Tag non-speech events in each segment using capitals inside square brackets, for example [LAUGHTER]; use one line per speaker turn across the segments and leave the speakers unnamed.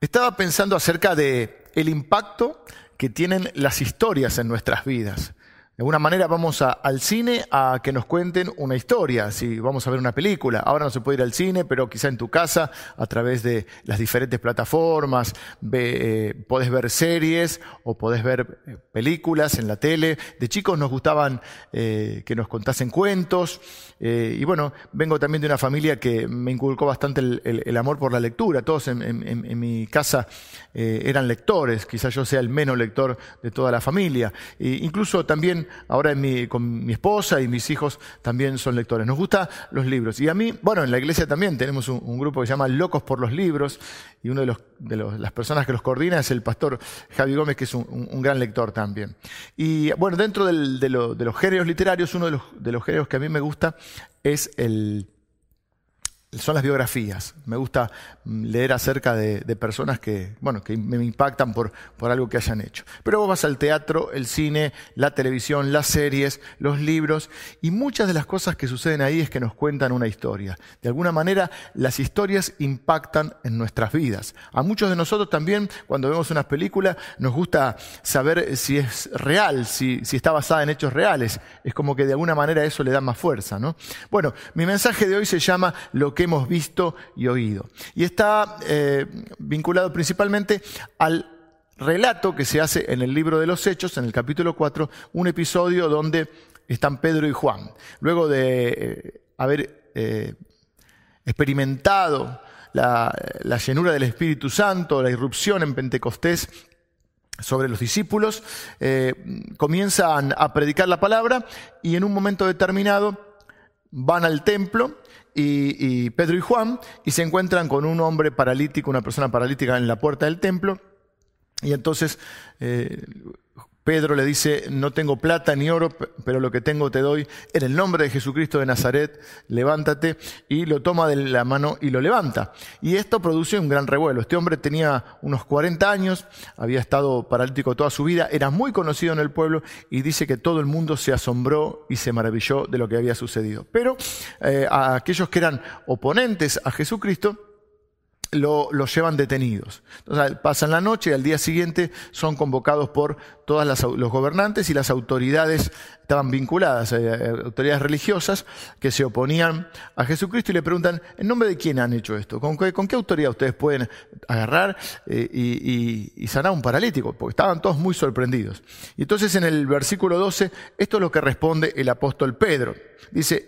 Estaba pensando acerca de el impacto que tienen las historias en nuestras vidas. De alguna manera vamos al cine a que nos cuenten una historia, si vamos a ver una película. Ahora no se puede ir al cine, pero quizá en tu casa, a través de las diferentes plataformas, ve, eh, podés ver series o podés ver eh, películas en la tele. De chicos nos gustaban eh, que nos contasen cuentos. y bueno, vengo también de una familia que me inculcó bastante el, amor por la lectura. Todos en, mi casa eran lectores, quizá yo sea el menos lector de toda la familia. E incluso también ahora con mi esposa y mis hijos también son lectores. Nos gustan los libros. Y a mí, bueno, en la iglesia también tenemos un, grupo que se llama Locos por los Libros y una de, las personas que los coordina es el pastor Javi Gómez, que es un, gran lector también. Y bueno, dentro de, los géneros literarios, uno de los, de los géneros que a mí me gusta es el son las biografías. Me gusta mm, leer acerca de, personas que, bueno, que me impactan por, por, algo que hayan hecho. Pero vos vas al teatro, el cine, la televisión, las series, los libros, y muchas de las cosas que suceden ahí es que nos cuentan una historia. De alguna manera, las historias impactan en nuestras vidas. A muchos de nosotros también, cuando vemos una película, nos gusta saber si es real, si, si está basada en hechos reales. Es como que de alguna manera eso le da más fuerza, ¿no? Bueno, mi mensaje de hoy se llama Lo que hemos visto y oído. Y está eh, vinculado principalmente al relato que se hace en el libro de los Hechos, en el capítulo 4, un episodio donde están Pedro y Juan. Luego de eh, haber eh, experimentado la, la, llenura del Espíritu Santo, la irrupción en Pentecostés sobre los discípulos, comienzan a predicar la palabra y en un momento determinado van al templo y, Pedro y Juan y se encuentran con un hombre paralítico, una persona paralítica en la puerta del templo. Y entonces eh, Pedro le dice, no tengo plata ni oro, pero lo que tengo te doy. En el nombre de Jesucristo de Nazaret, levántate. Y lo toma de la mano y lo levanta. Y esto produce un gran revuelo. Este hombre tenía unos 40 años, había estado paralítico toda su vida, era muy conocido en el pueblo y dice que todo el mundo se asombró y se maravilló de lo que había sucedido. Pero eh, a aquellos que eran oponentes a Jesucristo, lo, llevan detenidos. Entonces pasan la noche y al día siguiente son convocados por todos los gobernantes y las autoridades estaban vinculadas, eh, eh, autoridades religiosas que se oponían a Jesucristo y le preguntan, ¿en nombre de quién han hecho esto? ¿Con qué, autoridad ustedes pueden agarrar eh, y, sanar a un paralítico? Porque estaban todos muy sorprendidos. Y entonces en el versículo 12, esto es lo que responde el apóstol Pedro. Dice,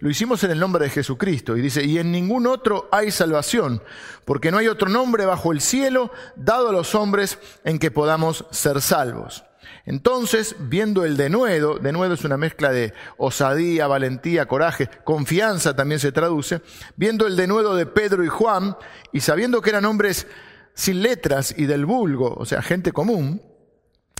lo hicimos en el nombre de Jesucristo. Y dice, y en ningún otro hay salvación, porque no hay otro nombre bajo el cielo dado a los hombres en que podamos ser salvos. Entonces, viendo el denuedo, denuedo es una mezcla de osadía, valentía, coraje, confianza también se traduce, viendo el denuedo de Pedro y Juan, y sabiendo que eran hombres sin letras y del vulgo, o sea, gente común,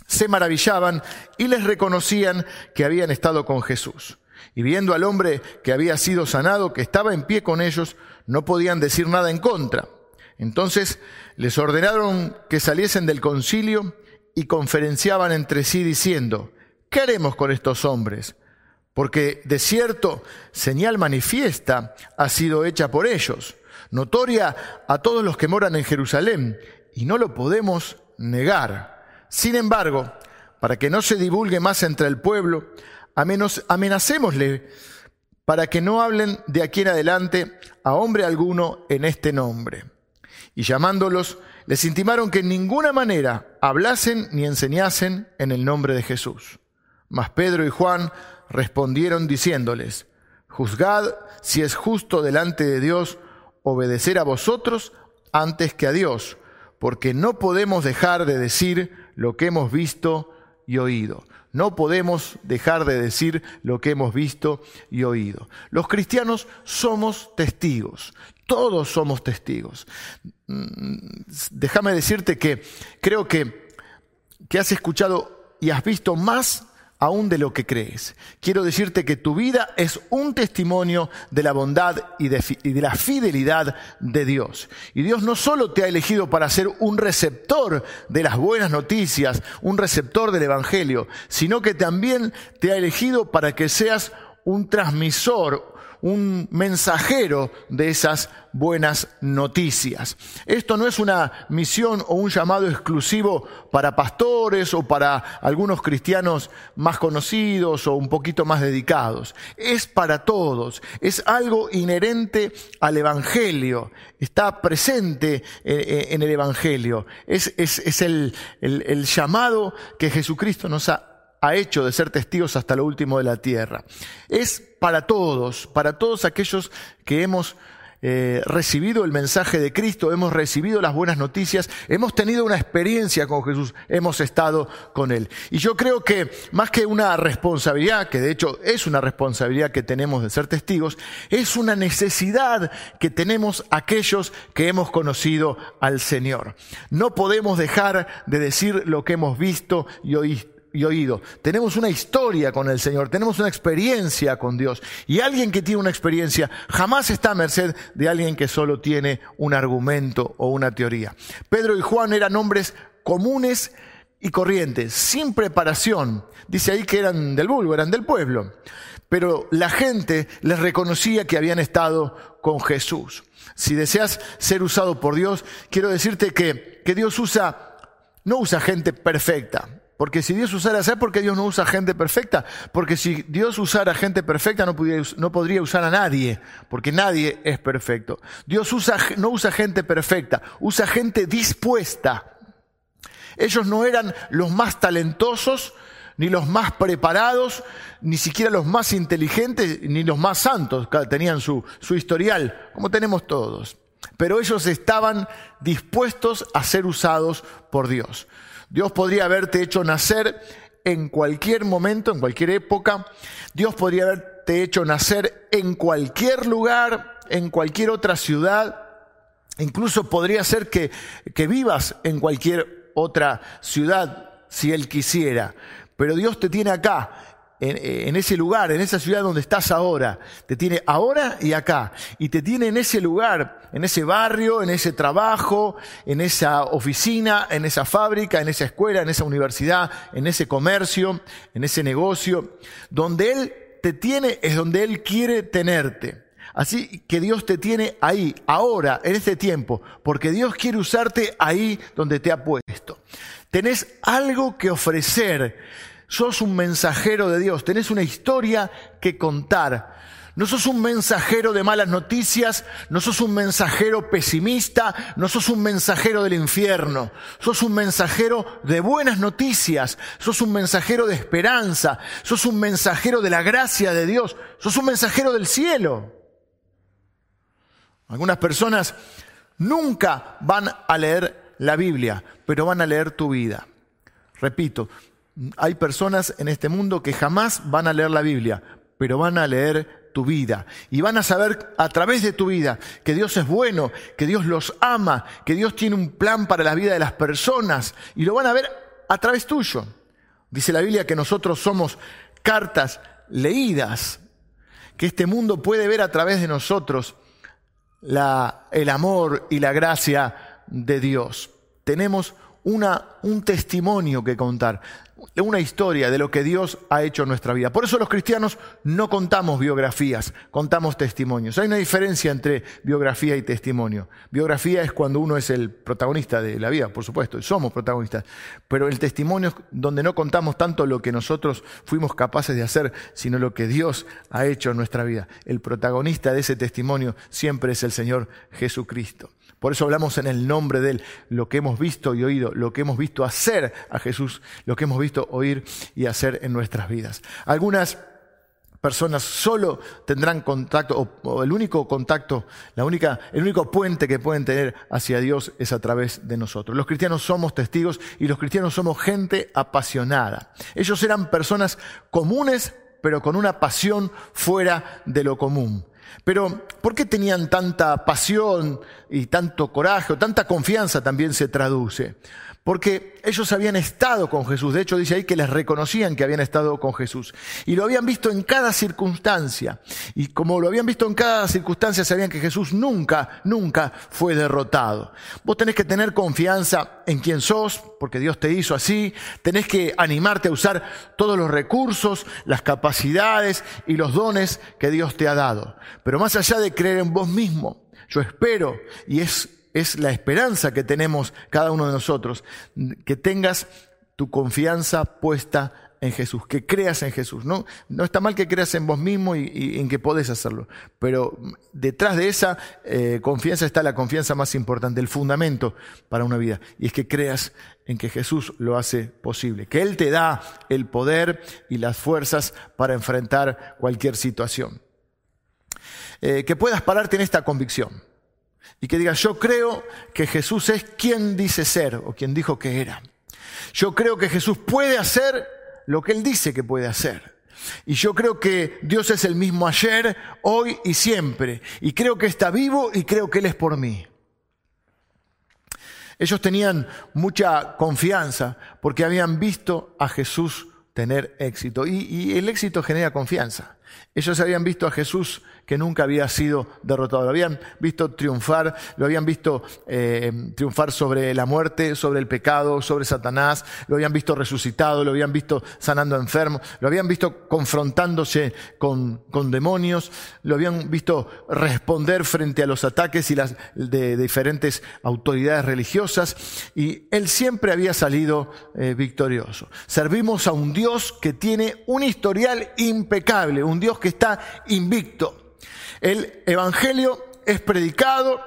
se maravillaban y les reconocían que habían estado con Jesús. Y viendo al hombre que había sido sanado, que estaba en pie con ellos, no podían decir nada en contra. Entonces les ordenaron que saliesen del concilio y conferenciaban entre sí diciendo, ¿qué haremos con estos hombres? Porque de cierto señal manifiesta ha sido hecha por ellos, notoria a todos los que moran en Jerusalén, y no lo podemos negar. Sin embargo, para que no se divulgue más entre el pueblo, amenacémosle para que no hablen de aquí en adelante a hombre alguno en este nombre. Y llamándolos, les intimaron que en ninguna manera hablasen ni enseñasen en el nombre de Jesús. Mas Pedro y Juan respondieron diciéndoles, Juzgad si es justo delante de Dios obedecer a vosotros antes que a Dios, porque no podemos dejar de decir lo que hemos visto y oído. No podemos dejar de decir lo que hemos visto y oído. Los cristianos somos testigos. Todos somos testigos. Mm, déjame decirte que creo que, que has escuchado y has visto más aún de lo que crees. Quiero decirte que tu vida es un testimonio de la bondad y de, y de, la fidelidad de Dios. Y Dios no solo te ha elegido para ser un receptor de las buenas noticias, un receptor del Evangelio, sino que también te ha elegido para que seas un transmisor, un mensajero de esas buenas noticias. Esto no es una misión o un llamado exclusivo para pastores o para algunos cristianos más conocidos o un poquito más dedicados. Es para todos. Es algo inherente al Evangelio. Está presente eh, eh, en el Evangelio. Es, el, el llamado que Jesucristo nos ha ha hecho de ser testigos hasta lo último de la tierra. Es para todos, para todos aquellos que hemos eh, recibido el mensaje de Cristo, hemos recibido las buenas noticias, hemos tenido una experiencia con Jesús, hemos estado con Él. Y yo creo que más que una responsabilidad, que de hecho es una responsabilidad que tenemos de ser testigos, es una necesidad que tenemos aquellos que hemos conocido al Señor. No podemos dejar de decir lo que hemos visto y oído y oído. Tenemos una historia con el Señor, tenemos una experiencia con Dios. Y alguien que tiene una experiencia jamás está a merced de alguien que solo tiene un argumento o una teoría. Pedro y Juan eran hombres comunes y corrientes, sin preparación. Dice ahí que eran del vulgo, eran del pueblo. Pero la gente les reconocía que habían estado con Jesús. Si deseas ser usado por Dios, quiero decirte que, que Dios usa, no usa gente perfecta. Porque si Dios usara, ¿sabes por qué Dios no usa gente perfecta? Porque si Dios usara gente perfecta no, podría usar a nadie, porque nadie es perfecto. Dios usa, no usa gente perfecta, usa gente dispuesta. Ellos no eran los más talentosos, ni los más preparados, ni siquiera los más inteligentes, ni los más santos, tenían su, su historial, como tenemos todos. Pero ellos estaban dispuestos a ser usados por Dios. Dios podría haberte hecho nacer en cualquier momento, en cualquier época. Dios podría haberte hecho nacer en cualquier lugar, en cualquier otra ciudad. Incluso podría ser que, que vivas en cualquier otra ciudad si Él quisiera. Pero Dios te tiene acá en, ese lugar, en esa ciudad donde estás ahora. Te tiene ahora y acá. Y te tiene en ese lugar, en ese barrio, en ese trabajo, en esa oficina, en esa fábrica, en esa escuela, en esa universidad, en ese comercio, en ese negocio. Donde Él te tiene es donde Él quiere tenerte. Así que Dios te tiene ahí, ahora, en este tiempo, porque Dios quiere usarte ahí donde te ha puesto. Tenés algo que ofrecer sos un mensajero de Dios, tenés una historia que contar. No sos un mensajero de malas noticias, no sos un mensajero pesimista, no sos un mensajero del infierno, sos un mensajero de buenas noticias, sos un mensajero de esperanza, sos un mensajero de la gracia de Dios, sos un mensajero del cielo. Algunas personas nunca van a leer la Biblia, pero van a leer tu vida. Repito, hay personas en este mundo que jamás van a leer la Biblia, pero van a leer tu vida y van a saber a través de tu vida que Dios es bueno, que Dios los ama, que Dios tiene un plan para la vida de las personas y lo van a ver a través tuyo. Dice la Biblia que nosotros somos cartas leídas, que este mundo puede ver a través de nosotros la, el amor y la gracia de Dios. Tenemos un testimonio que contar una historia de lo que Dios ha hecho en nuestra vida. Por eso los cristianos no contamos biografías, contamos testimonios. Hay una diferencia entre biografía y testimonio. Biografía es cuando uno es el protagonista de la vida, por supuesto, somos protagonistas. Pero el testimonio es donde no contamos tanto lo que nosotros fuimos capaces de hacer, sino lo que Dios ha hecho en nuestra vida. El protagonista de ese testimonio siempre es el Señor Jesucristo. Por eso hablamos en el nombre de Él, lo que hemos visto y oído, lo que hemos visto hacer a Jesús, lo que hemos visto oír y hacer en nuestras vidas. Algunas personas solo tendrán contacto, o, el único contacto, la única, el único puente que pueden tener hacia Dios es a través de nosotros. Los cristianos somos testigos y los cristianos somos gente apasionada. Ellos eran personas comunes, pero con una pasión fuera de lo común. Pero, ¿por qué tenían tanta pasión y tanto coraje o tanta confianza también se traduce? Porque ellos habían estado con Jesús. De hecho, dice ahí que les reconocían que habían estado con Jesús. Y lo habían visto en cada circunstancia. Y como lo habían visto en cada circunstancia, sabían que Jesús nunca, nunca fue derrotado. Vos tenés que tener confianza en quién sos, porque Dios te hizo así. Tenés que animarte a usar todos los recursos, las capacidades y los dones que Dios te ha dado. Pero más allá de creer en vos mismo, yo espero, y es, es la esperanza que tenemos cada uno de nosotros, que tengas tu confianza puesta en Jesús, que creas en Jesús. No, no está mal que creas en vos mismo y, en que podés hacerlo, pero detrás de esa eh, confianza está la confianza más importante, el fundamento para una vida, y es que creas en que Jesús lo hace posible, que Él te da el poder y las fuerzas para enfrentar cualquier situación. Eh, que puedas pararte en esta convicción y que digas, yo creo que Jesús es quien dice ser o quien dijo que era. Yo creo que Jesús puede hacer lo que Él dice que puede hacer. Y yo creo que Dios es el mismo ayer, hoy y siempre. Y creo que está vivo y creo que Él es por mí. Ellos tenían mucha confianza porque habían visto a Jesús tener éxito. Y, el éxito genera confianza. Ellos habían visto a Jesús que nunca había sido derrotado. Lo habían visto triunfar, lo habían visto eh, triunfar sobre la muerte, sobre el pecado, sobre Satanás, lo habían visto resucitado, lo habían visto sanando enfermos, lo habían visto confrontándose con, con demonios, lo habían visto responder frente a los ataques y las, de, diferentes autoridades religiosas y él siempre había salido eh, victorioso. Servimos a un Dios que tiene un historial impecable, un Dios que está invicto. El Evangelio es predicado,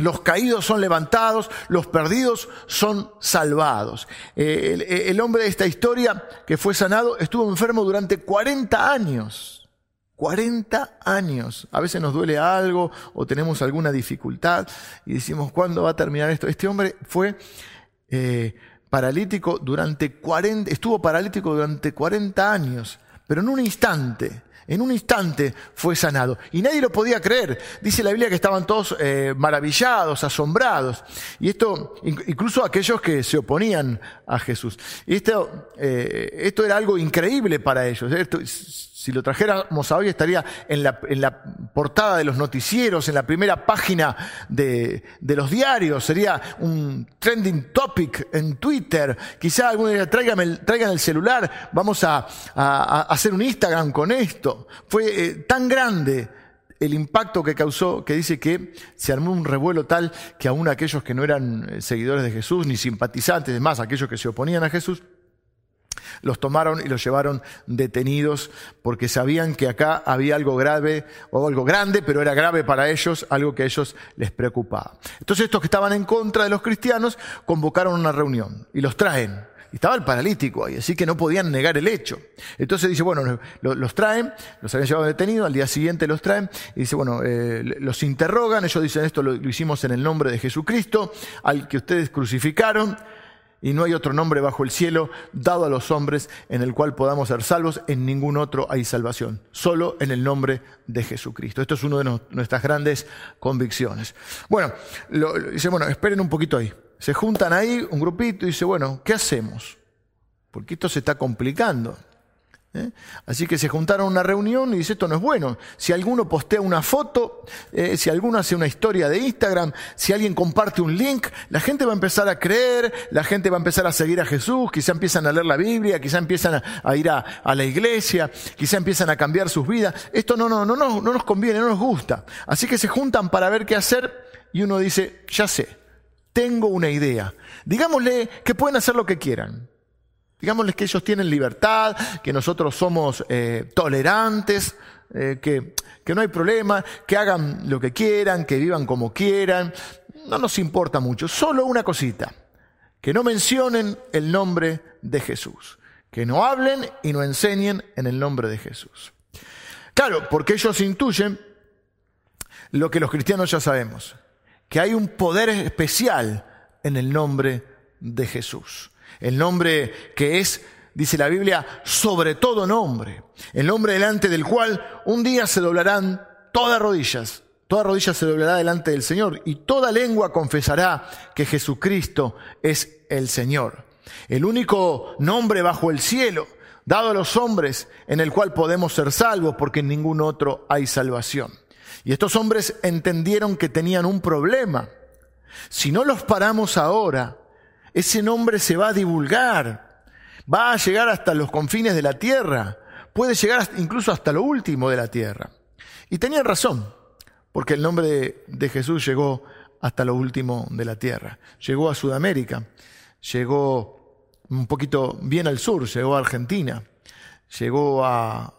los caídos son levantados, los perdidos son salvados. Eh, el, hombre de esta historia que fue sanado estuvo enfermo durante 40 años. 40 años. A veces nos duele algo o tenemos alguna dificultad y decimos, ¿cuándo va a terminar esto? Este hombre fue eh, paralítico durante 40, estuvo paralítico durante 40 años, pero en un instante en un instante fue sanado. Y nadie lo podía creer. Dice la Biblia que estaban todos eh, maravillados, asombrados. Y esto, incluso aquellos que se oponían a Jesús. Y esto, eh, esto era algo increíble para ellos. Si lo trajéramos a hoy estaría en la, en la, portada de los noticieros, en la primera página de, de, los diarios, sería un trending topic en Twitter. Quizá algún día traigan, traigan el celular, vamos a, a, hacer un Instagram con esto. Fue eh, tan grande el impacto que causó que dice que se armó un revuelo tal que aún aquellos que no eran eh, seguidores de Jesús ni simpatizantes, más aquellos que se oponían a Jesús, los tomaron y los llevaron detenidos porque sabían que acá había algo grave o algo grande, pero era grave para ellos, algo que a ellos les preocupaba. Entonces estos que estaban en contra de los cristianos convocaron una reunión y los traen. Y estaba el paralítico ahí, así que no podían negar el hecho. Entonces dice, bueno, los traen, los habían llevado detenidos, al día siguiente los traen, y dice, bueno, eh, los interrogan, ellos dicen, esto lo hicimos en el nombre de Jesucristo, al que ustedes crucificaron, y no hay otro nombre bajo el cielo dado a los hombres en el cual podamos ser salvos. En ningún otro hay salvación, solo en el nombre de Jesucristo. Esto es una de nuestras grandes convicciones. Bueno, dice, bueno, esperen un poquito ahí. Se juntan ahí un grupito y dice, bueno, ¿qué hacemos? Porque esto se está complicando. ¿Eh? Así que se juntaron a una reunión y dice, esto no es bueno. Si alguno postea una foto, eh, si alguno hace una historia de Instagram, si alguien comparte un link, la gente va a empezar a creer, la gente va a empezar a seguir a Jesús, quizá empiezan a leer la Biblia, quizá empiezan a, ir a, la iglesia, quizá empiezan a cambiar sus vidas. Esto no, no, no, no, no nos conviene, no nos gusta. Así que se juntan para ver qué hacer y uno dice, ya sé, tengo una idea. Digámosle que pueden hacer lo que quieran. Digámosles que ellos tienen libertad, que nosotros somos eh, tolerantes, eh, que, que no hay problema, que hagan lo que quieran, que vivan como quieran. No nos importa mucho. Solo una cosita, que no mencionen el nombre de Jesús. Que no hablen y no enseñen en el nombre de Jesús. Claro, porque ellos intuyen lo que los cristianos ya sabemos, que hay un poder especial en el nombre de Jesús. El nombre que es, dice la Biblia, sobre todo nombre. El nombre delante del cual un día se doblarán todas rodillas. Toda rodilla se doblará delante del Señor y toda lengua confesará que Jesucristo es el Señor. El único nombre bajo el cielo dado a los hombres en el cual podemos ser salvos porque en ningún otro hay salvación. Y estos hombres entendieron que tenían un problema. Si no los paramos ahora, Ese nombre se va a divulgar, va a llegar hasta los confines de la tierra, puede llegar incluso hasta lo último de la tierra. Y tenían razón, porque el nombre de, Jesús llegó hasta lo último de la tierra. Llegó a Sudamérica, llegó un poquito bien al sur, llegó a Argentina, llegó a,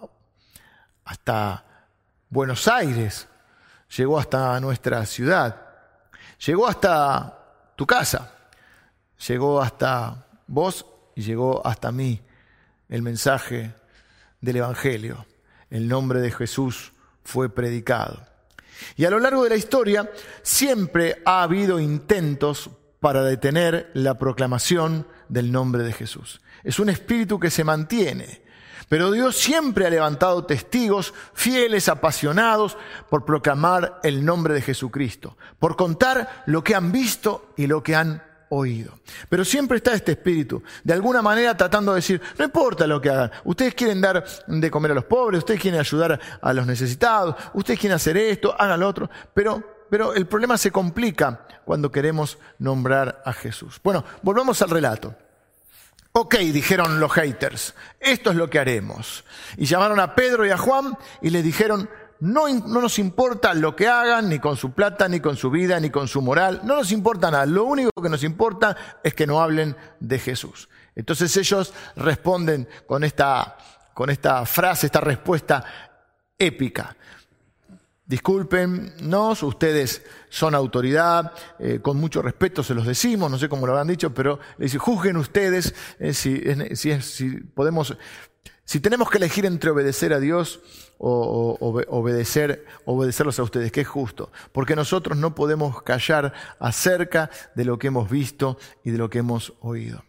hasta Buenos Aires, llegó hasta nuestra ciudad, llegó hasta tu casa, llegó hasta vos y llegó hasta mí el mensaje del Evangelio. El nombre de Jesús fue predicado. Y a lo largo de la historia siempre ha habido intentos para detener la proclamación del nombre de Jesús. Es un espíritu que se mantiene, pero Dios siempre ha levantado testigos fieles, apasionados por proclamar el nombre de Jesucristo, por contar lo que han visto y lo que han oído. Pero siempre está este espíritu, de alguna manera tratando de decir, no importa lo que hagan, ustedes quieren dar de comer a los pobres, ustedes quieren ayudar a los necesitados, ustedes quieren hacer esto, hagan lo otro, pero, pero el problema se complica cuando queremos nombrar a Jesús. Bueno, volvamos al relato. Ok, dijeron los haters, esto es lo que haremos. Y llamaron a Pedro y a Juan y les dijeron, no, nos importa lo que hagan, ni con su plata, ni con su vida, ni con su moral. No nos importa nada. Lo único que nos importa es que no hablen de Jesús. Entonces ellos responden con esta, frase, esta respuesta épica. Discúlpenos, ustedes son autoridad, eh, con mucho respeto se los decimos, no sé cómo lo habrán dicho, pero les dice, juzguen ustedes eh, si podemos si tenemos que elegir entre obedecer a Dios o, obedecer, obedecerlos a ustedes, que es justo, porque nosotros no podemos callar acerca de lo que hemos visto y de lo que hemos oído.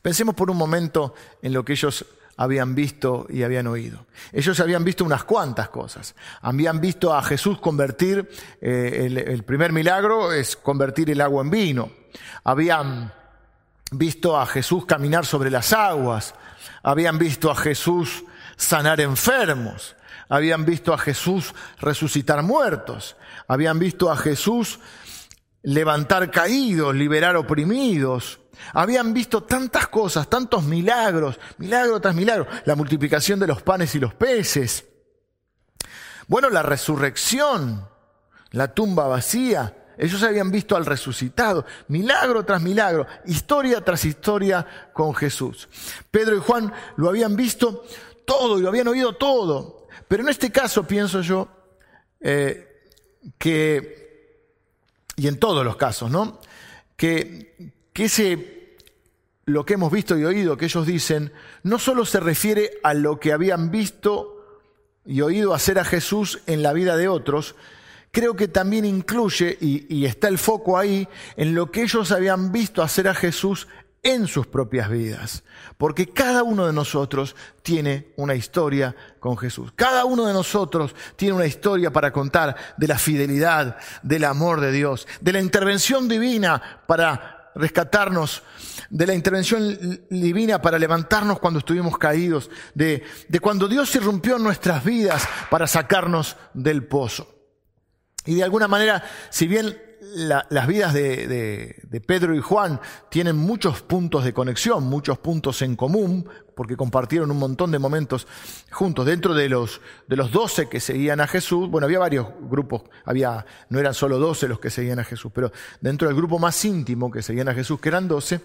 Pensemos por un momento en lo que ellos habían visto y habían oído. Ellos habían visto unas cuantas cosas. Habían visto a Jesús convertir, eh, el, el primer milagro es convertir el agua en vino. Habían visto a Jesús caminar sobre las aguas habían visto a Jesús sanar enfermos, habían visto a Jesús resucitar muertos, habían visto a Jesús levantar caídos, liberar oprimidos, habían visto tantas cosas, tantos milagros, milagro tras milagro, la multiplicación de los panes y los peces, bueno, la resurrección, la tumba vacía, ellos habían visto al resucitado, milagro tras milagro, historia tras historia con Jesús. Pedro y Juan lo habían visto todo y lo habían oído todo. Pero en este caso pienso yo eh, que, y en todos los casos, ¿no? Que, que ese, lo que hemos visto y oído que ellos dicen, no solo se refiere a lo que habían visto y oído hacer a Jesús en la vida de otros, creo que también incluye, y, está el foco ahí, en lo que ellos habían visto hacer a Jesús en sus propias vidas. Porque cada uno de nosotros tiene una historia con Jesús. Cada uno de nosotros tiene una historia para contar de la fidelidad, del amor de Dios, de la intervención divina para rescatarnos, de la intervención divina para levantarnos cuando estuvimos caídos, de, de cuando Dios irrumpió en nuestras vidas para sacarnos del pozo. Y de alguna manera, si bien las vidas de, Pedro y Juan tienen muchos puntos de conexión, muchos puntos en común, porque compartieron un montón de momentos juntos. Dentro de los, de los 12 que seguían a Jesús, bueno, había varios grupos, había, no eran solo 12 los que seguían a Jesús, pero dentro del grupo más íntimo que seguían a Jesús, que eran 12,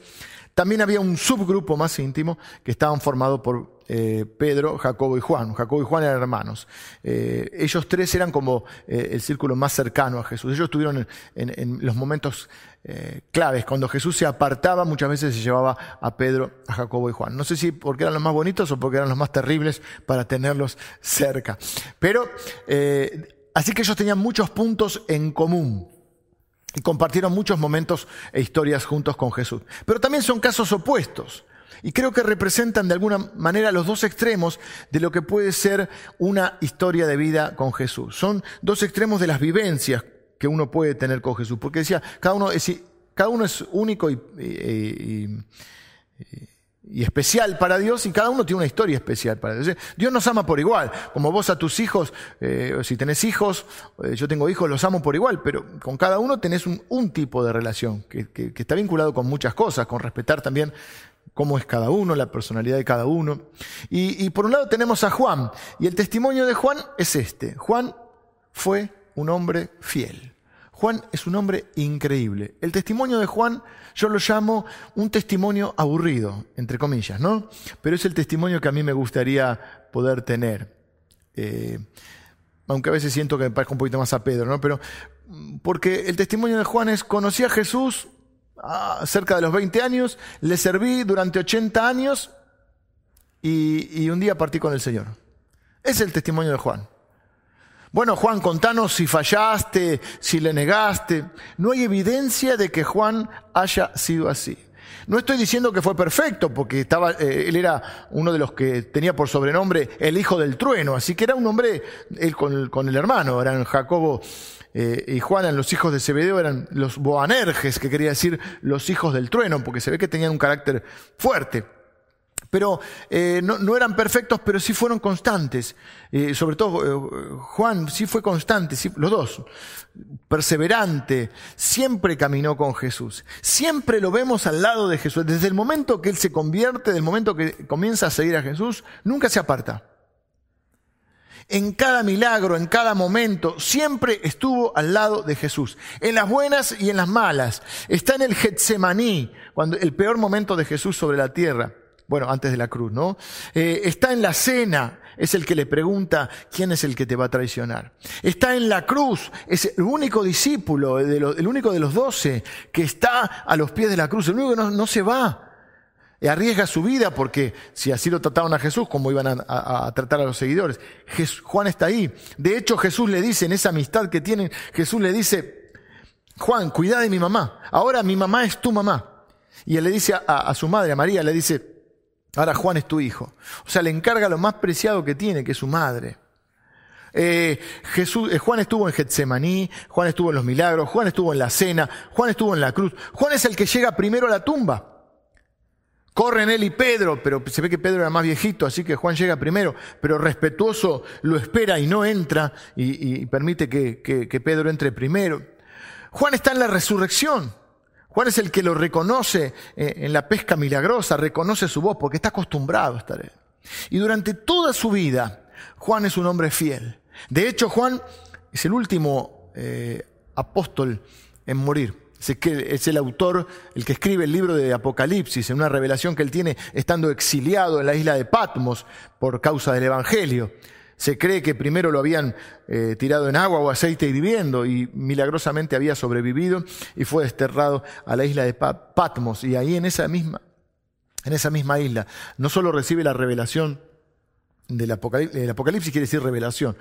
también había un subgrupo más íntimo que estaban formados por eh, Pedro, Jacobo y Juan. Jacobo y Juan eran hermanos. Eh, ellos tres eran como eh, el círculo más cercano a Jesús. Ellos estuvieron en, los momentos claves. Cuando Jesús se apartaba, muchas veces se llevaba a Pedro, a Jacobo y Juan. No sé si porque eran los más bonitos o porque eran los más terribles para tenerlos cerca. Pero, así que ellos tenían muchos puntos en común y compartieron muchos momentos e historias juntos con Jesús. Pero también son casos opuestos. Y creo que representan de alguna manera los dos extremos de lo que puede ser una historia de vida con Jesús. Son dos extremos de las vivencias que uno puede tener con Jesús. Porque decía, cada uno es, cada uno es único y, y especial para Dios y cada uno tiene una historia especial para Dios. Dios nos ama por igual, como vos a tus hijos, eh, si tenés hijos, eh, yo tengo hijos, los amo por igual, pero con cada uno tenés un, tipo de relación que, está vinculado con muchas cosas, con respetar también cómo es cada uno, la personalidad de cada uno. Y, y por un lado tenemos a Juan, y el testimonio de Juan es este. Juan fue un hombre fiel. Juan es un hombre increíble. El testimonio de Juan yo lo llamo un testimonio aburrido, entre comillas, ¿no? Pero es el testimonio que a mí me gustaría poder tener. Eh, aunque a veces siento que me parezca un poquito más a Pedro, ¿no? Pero porque el testimonio de Juan es, conocí a Jesús a cerca de los 20 años, le serví durante 80 años y un día partí con el Señor. Es el testimonio de Juan. Bueno, Juan, contanos si fallaste, si le negaste. No hay evidencia de que Juan haya sido así. No estoy diciendo que fue perfecto, porque estaba, eh, él era uno de los que tenía por sobrenombre el hijo del trueno, así que era un hombre, él con, el hermano, eran Jacobo eh, y Juan, eran los hijos de Zebedeo, eran los Boanerges, que quería decir los hijos del trueno, porque se ve que tenían un carácter fuerte. Pero eh, no, eran perfectos, pero sí fueron constantes. Eh, sobre todo eh, Juan sí fue constante, los dos. Perseverante, siempre caminó con Jesús. Siempre lo vemos al lado de Jesús. Desde el momento que él se convierte, desde el momento que comienza a seguir a Jesús, nunca se aparta. En cada milagro, en cada momento, siempre estuvo al lado de Jesús. En las buenas y en las malas. Está en el Getsemaní, cuando el peor momento de Jesús sobre la tierra bueno, antes de la cruz, ¿no? Eh, está en la cena, es el que le pregunta quién es el que te va a traicionar. Está en la cruz, es el único discípulo, el único de los doce que está a los pies de la cruz, el único que no, se va. Arriesga su vida porque si así lo trataban a Jesús, como iban a, tratar a los seguidores. Juan está ahí. De hecho, Jesús le dice, en esa amistad que tienen, Jesús le dice, Juan, cuida de mi mamá. Ahora mi mamá es tu mamá. Y él le dice a su madre, a María, le dice, Ahora Juan es tu hijo. O sea, le encarga lo más preciado que tiene, que es su madre. Eh, Jesús, eh, Juan estuvo en Getsemaní, Juan estuvo en los milagros, Juan estuvo en la cena, Juan estuvo en la cruz. Juan es el que llega primero a la tumba. Corren él y Pedro, pero se ve que Pedro era más viejito, así que Juan llega primero, pero respetuoso lo espera y no entra y, permite que Pedro entre primero. Juan está en la resurrección. Juan es el que lo reconoce eh, en la pesca milagrosa, reconoce su voz porque está acostumbrado a estar él. Y durante toda su vida, Juan es un hombre fiel. De hecho, Juan es el último eh, apóstol en morir. Es el autor, el que escribe el libro de Apocalipsis, en una revelación que él tiene estando exiliado en la isla de Patmos por causa del Evangelio. Se cree que primero lo habían eh, tirado en agua o aceite hirviendo y milagrosamente había sobrevivido y fue desterrado a la isla de Patmos. Y ahí en esa misma, en esa misma isla, no solo recibe la revelación del Apocalipsis, quiere decir revelación,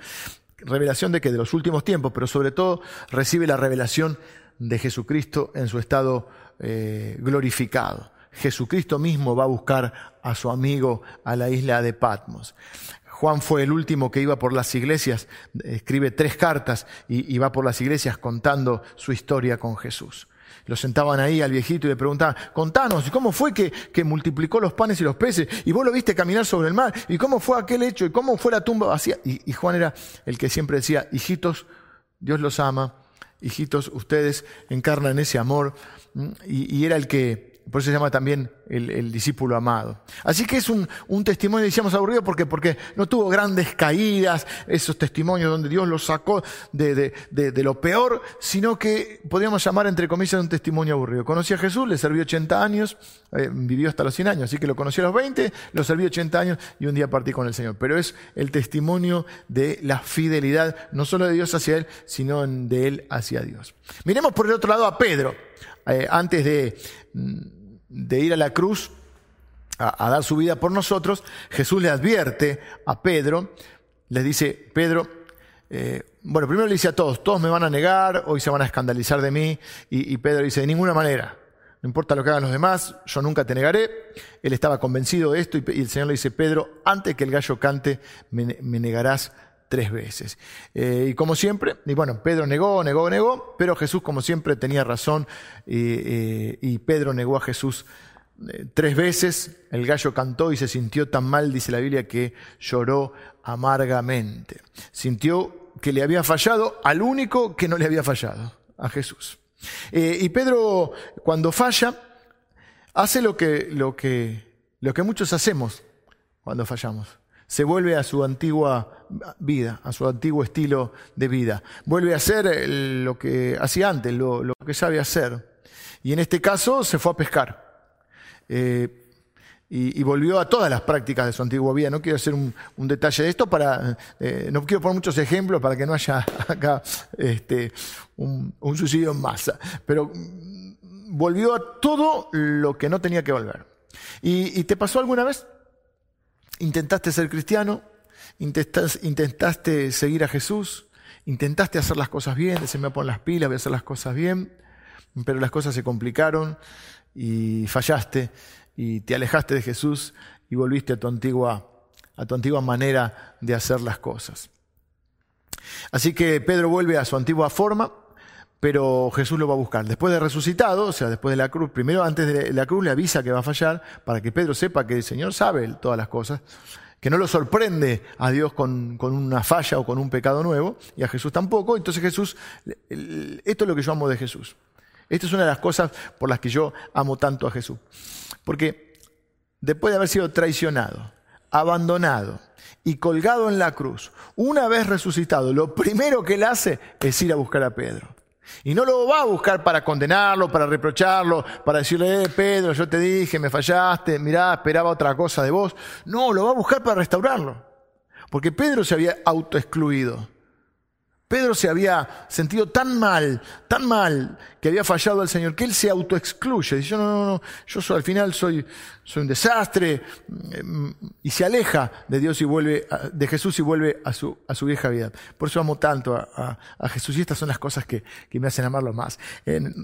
revelación de que de los últimos tiempos, pero sobre todo recibe la revelación de Jesucristo en su estado eh, glorificado. Jesucristo mismo va a buscar a su amigo a la isla de Patmos. Juan fue el último que iba por las iglesias, escribe tres cartas y, va por las iglesias contando su historia con Jesús. Lo sentaban ahí al viejito y le preguntaban, contanos, ¿cómo fue que, multiplicó los panes y los peces? ¿Y vos lo viste caminar sobre el mar? ¿Y cómo fue aquel hecho? ¿Y cómo fue la tumba vacía? Y, Juan era el que siempre decía, hijitos, Dios los ama, hijitos, ustedes encarnan ese amor. y era el que por eso se llama también el, discípulo amado. Así que es un, testimonio, decíamos, aburrido porque, porque no tuvo grandes caídas, esos testimonios donde Dios lo sacó de, lo peor, sino que podríamos llamar, entre comillas, un testimonio aburrido. Conocí a Jesús, le serví 80 años, eh, vivió hasta los 100 años, así que lo conocí a los 20, lo serví 80 años y un día partí con el Señor. Pero es el testimonio de la fidelidad, no solo de Dios hacia Él, sino de Él hacia Dios. Miremos por el otro lado a Pedro. Eh, antes de mm, de ir a la cruz a, dar su vida por nosotros, Jesús le advierte a Pedro, le dice, Pedro, eh, bueno, primero le dice a todos, todos me van a negar, hoy se van a escandalizar de mí, y, Pedro dice, de ninguna manera, no importa lo que hagan los demás, yo nunca te negaré. Él estaba convencido de esto y, el Señor le dice, Pedro, antes que el gallo cante, me, negarás tres veces. Eh, y como siempre, y bueno, Pedro negó, negó, negó, pero Jesús como siempre tenía razón y, Pedro negó a Jesús eh, tres veces el gallo cantó y se sintió tan mal, dice la Biblia, que lloró amargamente. Sintió que le había fallado al único que no le había fallado, a Jesús. Eh, y Pedro, cuando falla, hace lo que, lo, que, lo que muchos hacemos cuando fallamos. Se vuelve a su antigua vida, a su antiguo estilo de vida. Vuelve a hacer lo que hacía antes, lo, lo que sabe hacer. Y en este caso se fue a pescar. Eh, y, volvió a todas las prácticas de su antigua vida. No quiero hacer un, detalle de esto para, eh, no quiero poner muchos ejemplos para que no haya [LAUGHS] acá este, un, suicidio en masa, pero mm, volvió a todo lo que no tenía que volver. ¿Y, te pasó alguna vez? ¿Intentaste ser cristiano? ¿Intentaste, seguir a Jesús? ¿Intentaste hacer las cosas bien? Se me poner las pilas, voy a hacer las cosas bien, pero las cosas se complicaron y fallaste y te alejaste de Jesús y volviste a tu antigua, a tu antigua manera de hacer las cosas. Así que Pedro vuelve a su antigua forma, pero Jesús lo va a buscar. Después de resucitado, o sea, después de la cruz, primero antes de la cruz le avisa que va a fallar para que Pedro sepa que el Señor sabe todas las cosas, que no lo sorprende a Dios con, una falla o con un pecado nuevo, y a Jesús tampoco. Entonces Jesús, esto es lo que yo amo de Jesús. Esta es una de las cosas por las que yo amo tanto a Jesús. Porque después de haber sido traicionado, abandonado y colgado en la cruz, una vez resucitado, lo primero que él hace es ir a buscar a Pedro. Y no lo va a buscar para condenarlo, para reprocharlo, para decirle, eh, Pedro, yo te dije, me fallaste, mirá, esperaba otra cosa de vos. No, lo va a buscar para restaurarlo. Porque Pedro se había autoexcluido. Pedro se había sentido tan mal, tan mal, que había fallado al Señor, que él se autoexcluye. Dice, no, no, no, yo soy, al final soy, soy un desastre, mm, y se aleja de Dios y vuelve, de Jesús y vuelve a su, a su vieja vida. Por eso amo tanto a, Jesús y estas son las cosas que, que me hacen amarlo más.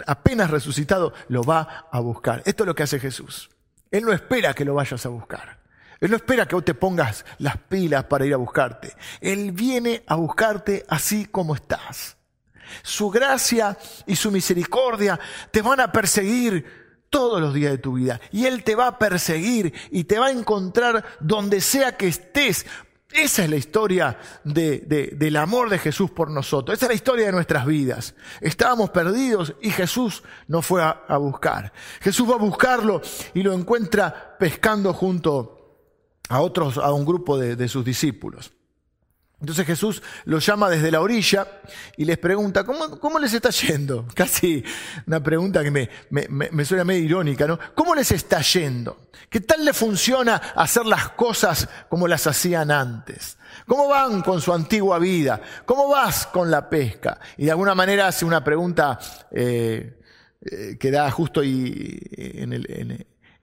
apenas resucitado, lo va a buscar. Esto es lo que hace Jesús. Él no espera que lo vayas a buscar. Él no espera que vos te pongas las pilas para ir a buscarte. Él viene a buscarte así como estás. Su gracia y su misericordia te van a perseguir todos los días de tu vida. Y Él te va a perseguir y te va a encontrar donde sea que estés. Esa es la historia del amor de Jesús por nosotros. Esa es la historia de nuestras vidas. Estábamos perdidos y Jesús nos fue a, buscar. Jesús va a buscarlo y lo encuentra pescando junto a otros, a un grupo de, sus discípulos. Entonces Jesús los llama desde la orilla y les pregunta, ¿cómo, cómo les está yendo? [LAUGHS] Casi una pregunta que me, me, me, suena medio irónica, ¿no? ¿Cómo les está yendo? ¿Qué tal le funciona hacer las cosas como las hacían antes? ¿Cómo van con su antigua vida? ¿Cómo vas con la pesca? Y de alguna manera hace una pregunta eh, eh, que da justo ahí en el,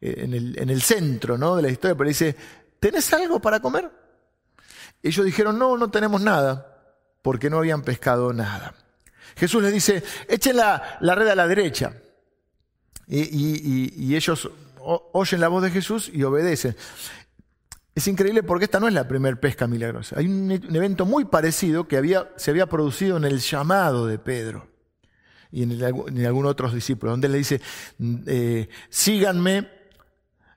en, el, en el centro ¿no? de la historia, pero dice, ¿tenés algo para comer? Ellos dijeron, no, no tenemos nada, porque no habían pescado nada. Jesús les dice, echen la, red a la derecha. Y, ellos oyen la voz de Jesús y obedecen. Es increíble porque esta no es la primera pesca milagrosa. Hay un, evento muy parecido que había, se había producido en el llamado de Pedro y en, algunos otros discípulos, donde le dice, eh, síganme,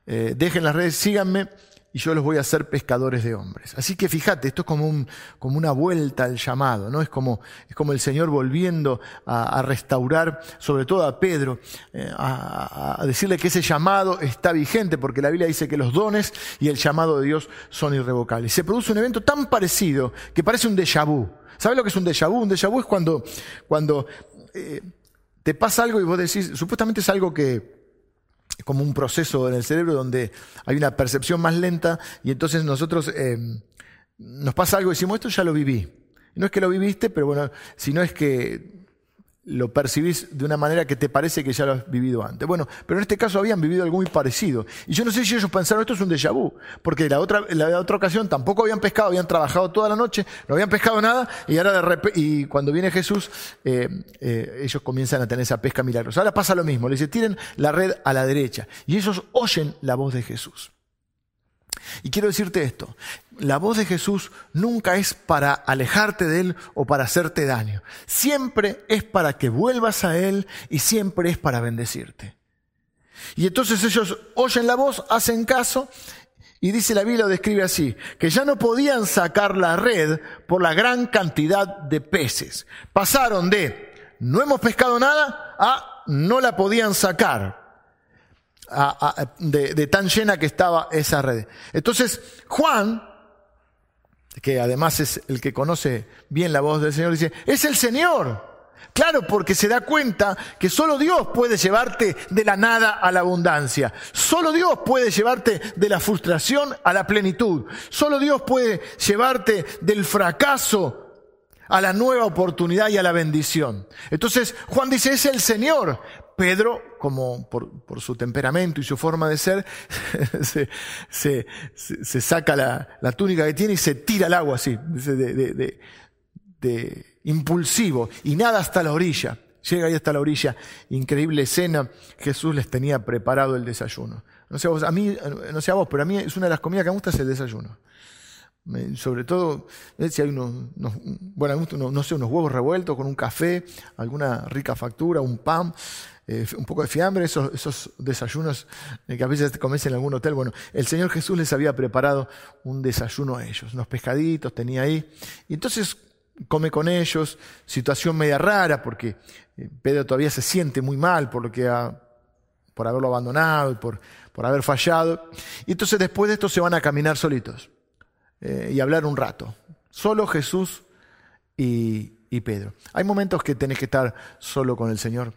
eh, dejen las redes, síganme y yo los voy a hacer pescadores de hombres. Así que fíjate, esto es como, un, como una vuelta al llamado, ¿no? Es como, es como el Señor volviendo a, restaurar, sobre todo a Pedro, eh, a, a, decirle que ese llamado está vigente, porque la Biblia dice que los dones y el llamado de Dios son irrevocables. Se produce un evento tan parecido que parece un déjà vu. ¿Sabes lo que es un déjà vu? Un déjà vu es cuando, cuando eh, te pasa algo y vos decís, supuestamente es algo que como un proceso en el cerebro donde hay una percepción más lenta y entonces nosotros eh, nos pasa algo y decimos, esto ya lo viví. no es que lo viviste, pero bueno, sino es que lo percibís de una manera que te parece que ya lo has vivido antes. Bueno, pero en este caso habían vivido algo muy parecido. Y yo no sé si ellos pensaron esto es un déjà vu, porque la otra, la otra ocasión tampoco habían pescado, habían trabajado toda la noche, no habían pescado nada, y ahora de repente, y cuando viene Jesús, eh, eh, ellos comienzan a tener esa pesca milagrosa. Ahora pasa lo mismo, le dice, tiren la red a la derecha, y ellos oyen la voz de Jesús. Y quiero decirte esto, la voz de Jesús nunca es para alejarte de Él o para hacerte daño. Siempre es para que vuelvas a Él y siempre es para bendecirte. Y entonces ellos oyen la voz, hacen caso, y dice la Biblia, lo describe así, que ya no podían sacar la red por la gran cantidad de peces. Pasaron de no hemos pescado nada a no la podían sacar. De, de tan llena que estaba esa red. Entonces, Juan, que además es el que conoce bien la voz del Señor, dice, es el Señor. Claro, porque se da cuenta que solo Dios puede llevarte de la nada a la abundancia. Solo Dios puede llevarte de la frustración a la plenitud. Solo Dios puede llevarte del fracaso a la nueva oportunidad y a la bendición. Entonces Juan dice, es el Señor. Pedro, como por, su temperamento y su forma de ser, [LAUGHS] se, saca la, túnica que tiene y se tira al agua así, de, impulsivo, y nada hasta la orilla. Llega ahí hasta la orilla, increíble escena, Jesús les tenía preparado el desayuno. No sé a vos, a mí, no sé a vos, pero a mí es una de las comidas que me gusta es el desayuno. Sobre todo, si hay unos, bueno, no sé, unos huevos revueltos con un café, alguna rica factura, un pan, eh, un poco de fiambre, esos, desayunos que a veces te en algún hotel. Bueno, el Señor Jesús les había preparado un desayuno a ellos, unos pescaditos tenía ahí. Y entonces come con ellos, situación media rara porque eh, Pedro todavía se siente muy mal por lo que ha, por haberlo abandonado por, por haber fallado. Y entonces después de esto se van a caminar solitos eh, y hablar un rato. Solo Jesús y, y Pedro. Hay momentos que tenés que estar solo con el Señor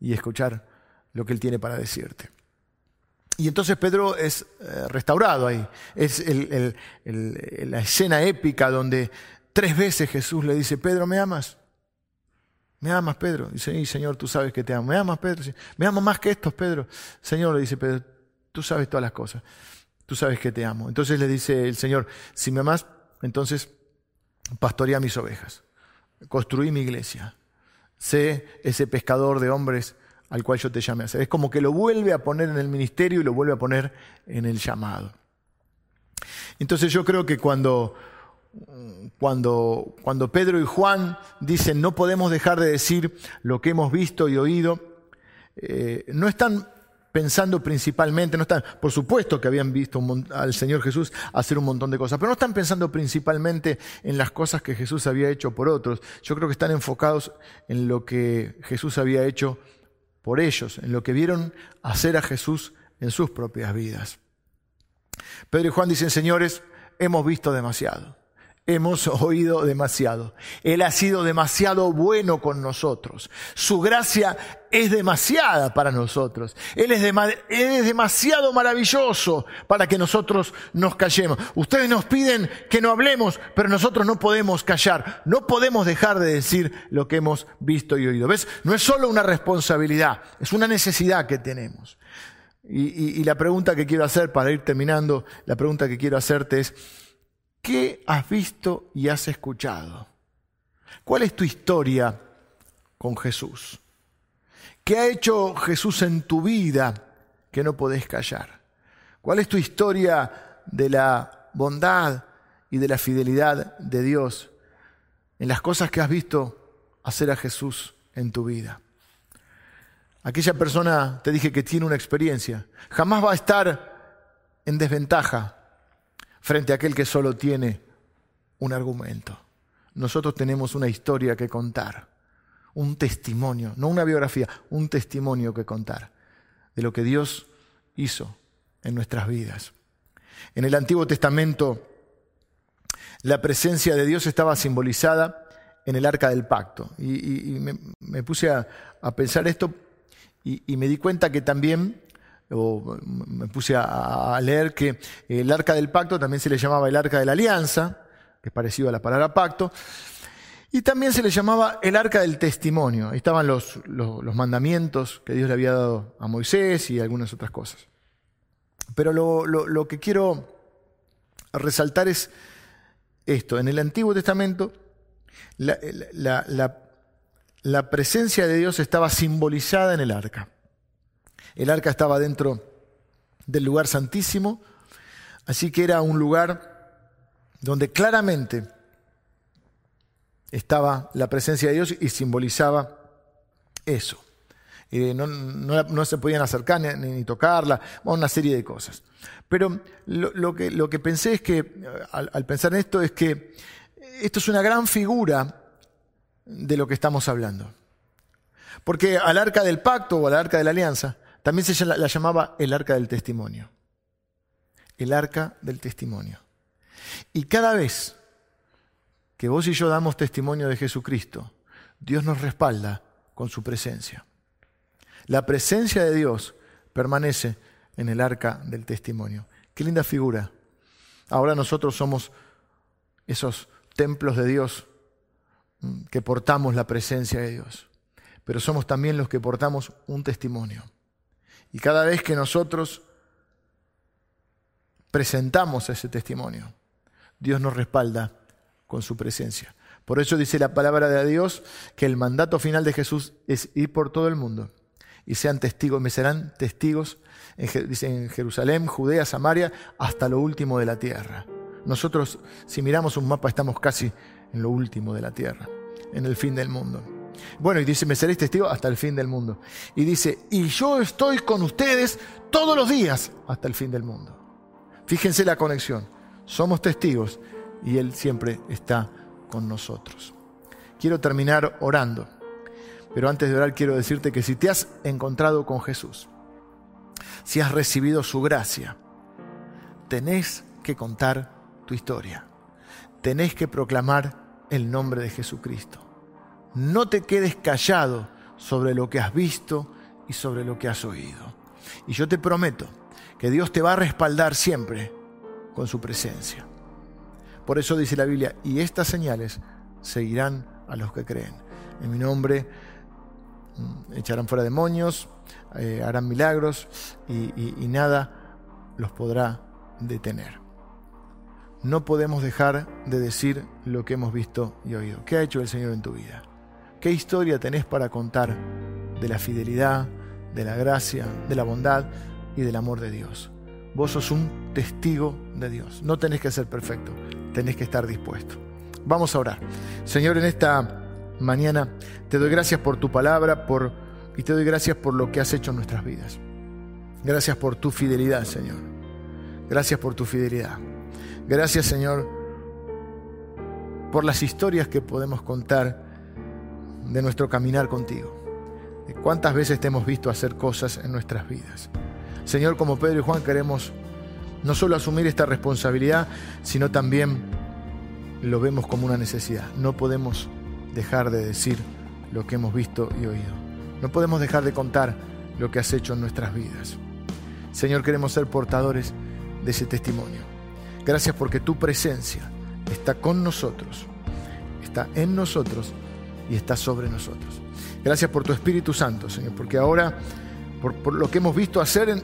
y escuchar lo que Él tiene para decirte. Y entonces Pedro es eh, restaurado ahí. Es la escena épica donde Tres veces Jesús le dice, Pedro, ¿me amas? ¿Me amas, Pedro? Dice, sí, Señor, tú sabes que te amo. ¿Me amas, Pedro? ¿Me amas más que estos, Pedro? Señor, le dice Pedro, tú sabes todas las cosas. Tú sabes que te amo. Entonces le dice el Señor, si me amas, entonces pastorea mis ovejas. Construí mi iglesia. Sé ese pescador de hombres al cual yo te llamé a ser. Es como que lo vuelve a poner en el ministerio y lo vuelve a poner en el llamado. Entonces yo creo que cuando cuando, cuando Pedro y Juan dicen no podemos dejar de decir lo que hemos visto y oído, eh, no están pensando principalmente, no están, por supuesto que habían visto al Señor Jesús hacer un montón de cosas, pero no están pensando principalmente en las cosas que Jesús había hecho por otros. Yo creo que están enfocados en lo que Jesús había hecho por ellos, en lo que vieron hacer a Jesús en sus propias vidas. Pedro y Juan dicen, señores, hemos visto demasiado hemos oído demasiado. Él ha sido demasiado bueno con nosotros. Su gracia es demasiada para nosotros. Él es, demasiado maravilloso para que nosotros nos callemos. Ustedes nos piden que no hablemos, pero nosotros no podemos callar. No podemos dejar de decir lo que hemos visto y oído. ¿Ves? No es solo una responsabilidad, es una necesidad que tenemos. y la pregunta que quiero hacer para ir terminando, la pregunta que quiero hacerte es, ¿Qué has visto y has escuchado? ¿Cuál es tu historia con Jesús? ¿Qué ha hecho Jesús en tu vida que no podés callar? ¿Cuál es tu historia de la bondad y de la fidelidad de Dios en las cosas que has visto hacer a Jesús en tu vida? Aquella persona, te dije que tiene una experiencia, jamás va a estar en desventaja frente a aquel que solo tiene un argumento. Nosotros tenemos una historia que contar, un testimonio, no una biografía, un testimonio que contar de lo que Dios hizo en nuestras vidas. En el Antiguo Testamento, la presencia de Dios estaba simbolizada en el arca del pacto. Y, me, puse a, pensar esto y, me di cuenta que también o me puse a, leer que el arca del pacto también se le llamaba el arca de la alianza, que es parecido a la palabra pacto, y también se le llamaba el arca del testimonio. Estaban los, los, mandamientos que Dios le había dado a Moisés y algunas otras cosas. Pero lo, lo que quiero resaltar es esto. En el Antiguo Testamento la, la, la presencia de Dios estaba simbolizada en el arca. El arca estaba dentro del lugar santísimo, así que era un lugar donde claramente estaba la presencia de Dios y simbolizaba eso. y no, se podían acercar ni, tocarla, una serie de cosas. Pero lo, que, lo que, pensé es que, al, pensar en esto, es que esto es una gran figura de lo que estamos hablando. Porque al arca del pacto o al arca de la alianza también se la llamaba el arca del testimonio. El arca del testimonio. Y cada vez que vos y yo damos testimonio de Jesucristo, Dios nos respalda con su presencia. La presencia de Dios permanece en el arca del testimonio. Qué linda figura. Ahora nosotros somos esos templos de Dios mm, que portamos la presencia de Dios, pero somos también los que portamos un testimonio. Y cada vez que nosotros presentamos ese testimonio, Dios nos respalda con su presencia. Por eso dice la palabra de Dios que el mandato final de Jesús es ir por todo el mundo y sean testigos, me serán testigos, dice en Jerusalén, Judea, Samaria, hasta lo último de la tierra. Nosotros, si miramos un mapa, estamos casi en lo último de la tierra, en el fin del mundo. Bueno, y dice, me seréis testigos hasta el fin del mundo. Y dice, y yo estoy con ustedes todos los días hasta el fin del mundo. Fíjense la conexión. Somos testigos y Él siempre está con nosotros. Quiero terminar orando, pero antes de orar quiero decirte que si te has encontrado con Jesús, si has recibido su gracia, tenés que contar tu historia, tenés que proclamar el nombre de Jesucristo. No te quedes callado sobre lo que has visto y sobre lo que has oído. Y yo te prometo que Dios te va a respaldar siempre con su presencia. Por eso dice la Biblia, y estas señales seguirán a los que creen. En mi nombre mm, echarán fuera demonios, eh, harán milagros y, nada los podrá detener. No podemos dejar de decir lo que hemos visto y oído. ¿Qué ha hecho el Señor en tu vida? ¿Qué historia tenés para contar de la fidelidad, de la gracia, de la bondad y del amor de Dios? Vos sos un testigo de Dios. No tenés que ser perfecto, tenés que estar dispuesto. Vamos a orar. Señor, en esta mañana te doy gracias por tu palabra por, y te doy gracias por lo que has hecho en nuestras vidas. Gracias por tu fidelidad, Señor. Gracias por tu fidelidad. Gracias, Señor, por las historias que podemos contar de nuestro caminar contigo. De cuántas veces te hemos visto hacer cosas en nuestras vidas. Señor, como Pedro y Juan queremos no solo asumir esta responsabilidad, sino también lo vemos como una necesidad. No podemos dejar de decir lo que hemos visto y oído. No podemos dejar de contar lo que has hecho en nuestras vidas. Señor, queremos ser portadores de ese testimonio. Gracias porque tu presencia está con nosotros, está en nosotros y está sobre nosotros. Gracias por tu Espíritu Santo, Señor, porque ahora, por, lo que hemos visto hacer en,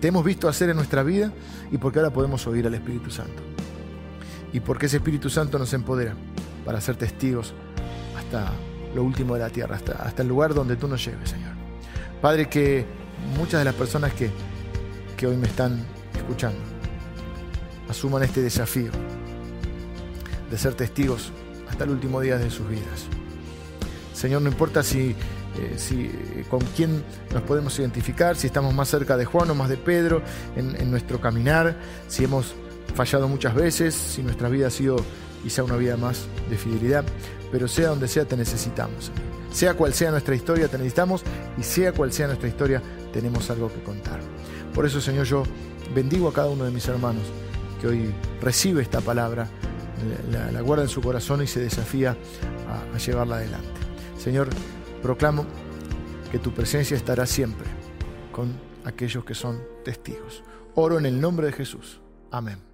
te hemos visto hacer en nuestra vida y porque ahora podemos oír al Espíritu Santo. Y porque ese Espíritu Santo nos empodera para ser testigos hasta lo último de la tierra, hasta, hasta el lugar donde tú nos lleves, Señor. Padre, que muchas de las personas que, que hoy me están escuchando asuman este desafío de ser testigos hasta el último día de sus vidas. Señor, no importa si eh, si, eh, con quién nos podemos identificar, si estamos más cerca de Juan o más de Pedro en, nuestro caminar, si hemos fallado muchas veces, si nuestra vida ha sido quizá una vida más de fidelidad, pero sea donde sea te necesitamos. Sea cual sea nuestra historia te necesitamos y sea cual sea nuestra historia tenemos algo que contar. Por eso Señor yo bendigo a cada uno de mis hermanos que hoy recibe esta palabra, la, guarda en su corazón y se desafía a llevarla adelante. Señor, Proclamo que tu presencia estará siempre con aquellos que son testigos. Oro en el nombre de Jesús. Amén.